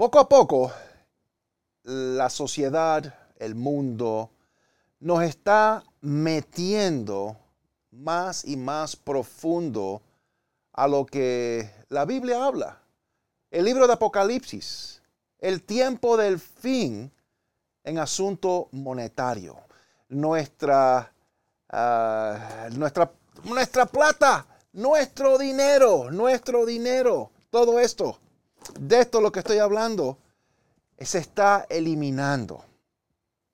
Poco a poco, la sociedad, el mundo, nos está metiendo más y más profundo a lo que la Biblia habla. El libro de Apocalipsis, el tiempo del fin en asunto monetario. Nuestra, ah, nuestra, nuestra plata, nuestro dinero, nuestro dinero, todo esto de esto lo que estoy hablando se está eliminando.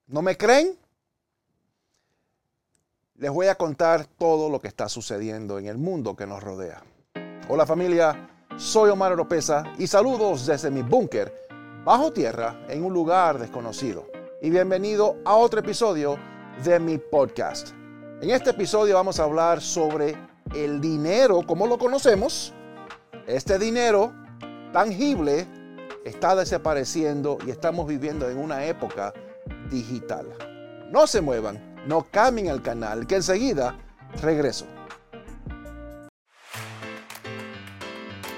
¿No me creen? Les voy a contar todo lo que está sucediendo en el mundo que nos rodea. Hola familia, soy Omar Oropesa y saludos desde mi búnker bajo tierra en un lugar desconocido. Y bienvenido a otro episodio de mi podcast. En este episodio vamos a hablar sobre el dinero como lo conocemos. Este dinero tangible está desapareciendo y estamos viviendo en una época digital. No se muevan, no cambien el canal, que enseguida regreso.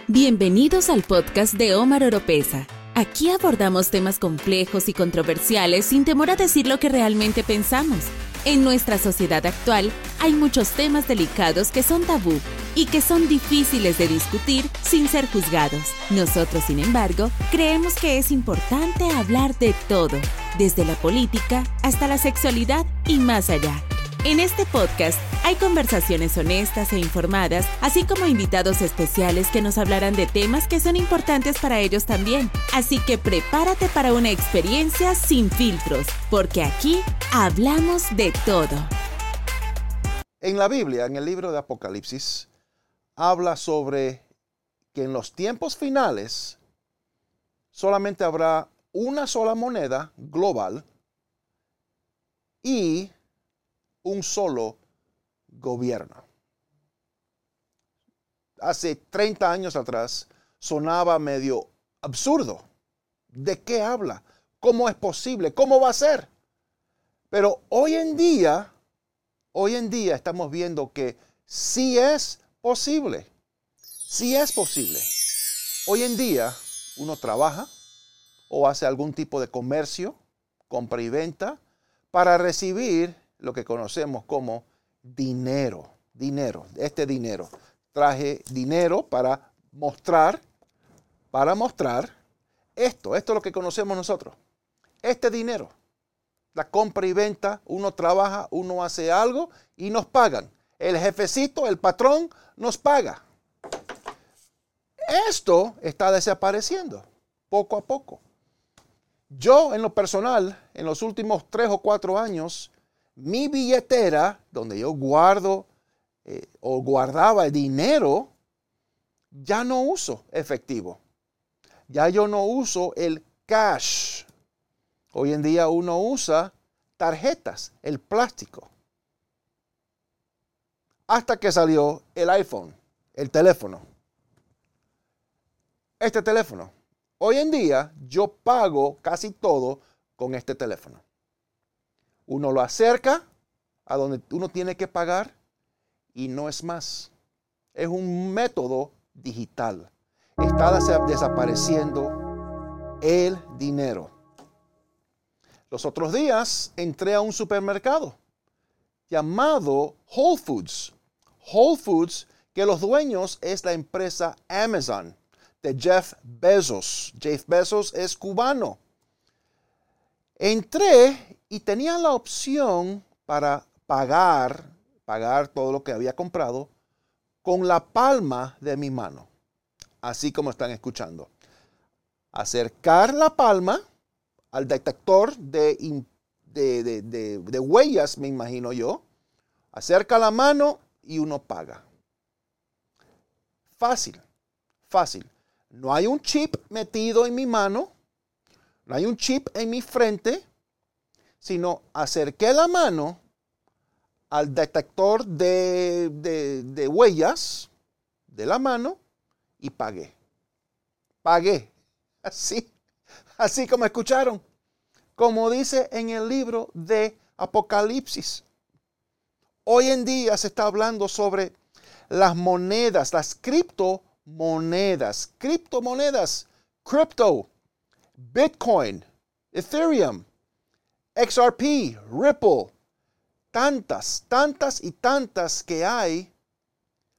Bienvenidos al podcast de Omar Oropesa. Aquí abordamos temas complejos y controversiales sin temor a decir lo que realmente pensamos. En nuestra sociedad actual hay muchos temas delicados que son tabú y que son difíciles de discutir sin ser juzgados. Nosotros, sin embargo, creemos que es importante hablar de todo, desde la política hasta la sexualidad y más allá. En este podcast hay conversaciones honestas e informadas, así como invitados especiales que nos hablarán de temas que son importantes para ellos también. Así que prepárate para una experiencia sin filtros, porque aquí hablamos de todo. En la Biblia, en el libro de Apocalipsis, habla sobre que en los tiempos finales solamente habrá una sola moneda global y un solo gobierno. Hace 30 años atrás sonaba medio absurdo. ¿De qué habla? ¿Cómo es posible? ¿Cómo va a ser? Pero hoy en día, hoy en día estamos viendo que sí es posible. Si es posible. Hoy en día uno trabaja o hace algún tipo de comercio, compra y venta, para recibir lo que conocemos como dinero. Dinero, este dinero. Traje dinero para mostrar, para mostrar esto, esto es lo que conocemos nosotros. Este dinero, la compra y venta, uno trabaja, uno hace algo y nos pagan. El jefecito, el patrón, nos paga. Esto está desapareciendo poco a poco. Yo en lo personal, en los últimos tres o cuatro años, mi billetera, donde yo guardo eh, o guardaba el dinero, ya no uso efectivo. Ya yo no uso el cash. Hoy en día uno usa tarjetas, el plástico hasta que salió el iPhone, el teléfono. Este teléfono. Hoy en día yo pago casi todo con este teléfono. Uno lo acerca a donde uno tiene que pagar y no es más. Es un método digital. Está desapareciendo el dinero. Los otros días entré a un supermercado llamado Whole Foods. Whole Foods, que los dueños es la empresa Amazon de Jeff Bezos. Jeff Bezos es cubano. Entré y tenía la opción para pagar, pagar todo lo que había comprado con la palma de mi mano, así como están escuchando. Acercar la palma al detector de, de, de huellas, me imagino yo. Acerca la mano y uno paga. Fácil, fácil. No hay un chip metido en mi mano, no hay un chip en mi frente, sino acerqué la mano al detector de, de, huellas de la mano y pagué. Pagué. Así, así como escucharon. Como dice en el libro de Apocalipsis. Hoy en día se está hablando sobre las monedas, las criptomonedas, criptomonedas, crypto. Bitcoin, Ethereum, XRP, Ripple, tantas, tantas y tantas que hay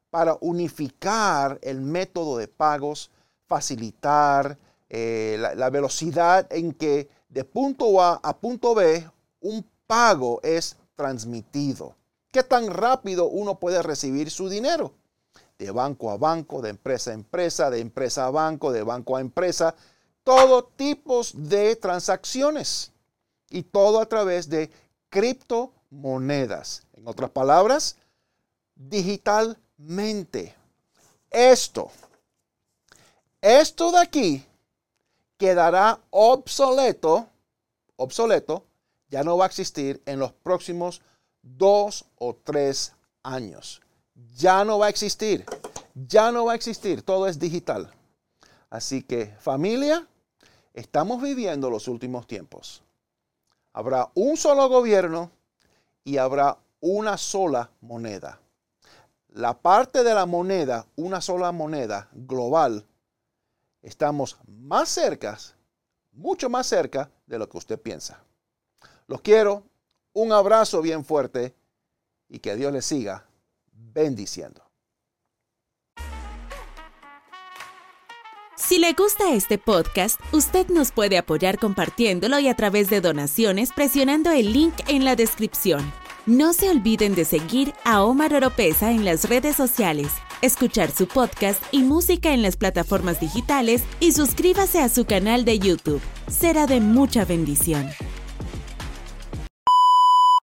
para unificar el método de pagos, facilitar eh, la, velocidad en que de punto A a punto B un pago es transmitido. ¿Qué tan rápido uno puede recibir su dinero? De banco a banco, de empresa a empresa, de empresa a banco, de banco a empresa, todo tipos de transacciones y todo a través de criptomonedas. En otras palabras, digitalmente. Esto, esto de aquí quedará obsoleto, obsoleto, ya no va a existir en los próximos dos o tres años. Ya no va a existir, ya no va a existir, todo es digital. Así que familia, estamos viviendo los últimos tiempos. Habrá un solo gobierno y habrá una sola moneda. La parte de la moneda, una sola moneda global, estamos más cerca, mucho más cerca de lo que usted piensa. Los quiero, un abrazo bien fuerte y que Dios les siga bendiciendo. Si le gusta este podcast, usted nos puede apoyar compartiéndolo y a través de donaciones presionando el link en la descripción. No se olviden de seguir a Omar Oropesa en las redes sociales, escuchar su podcast y música en las plataformas digitales y suscríbase a su canal de YouTube. Será de mucha bendición.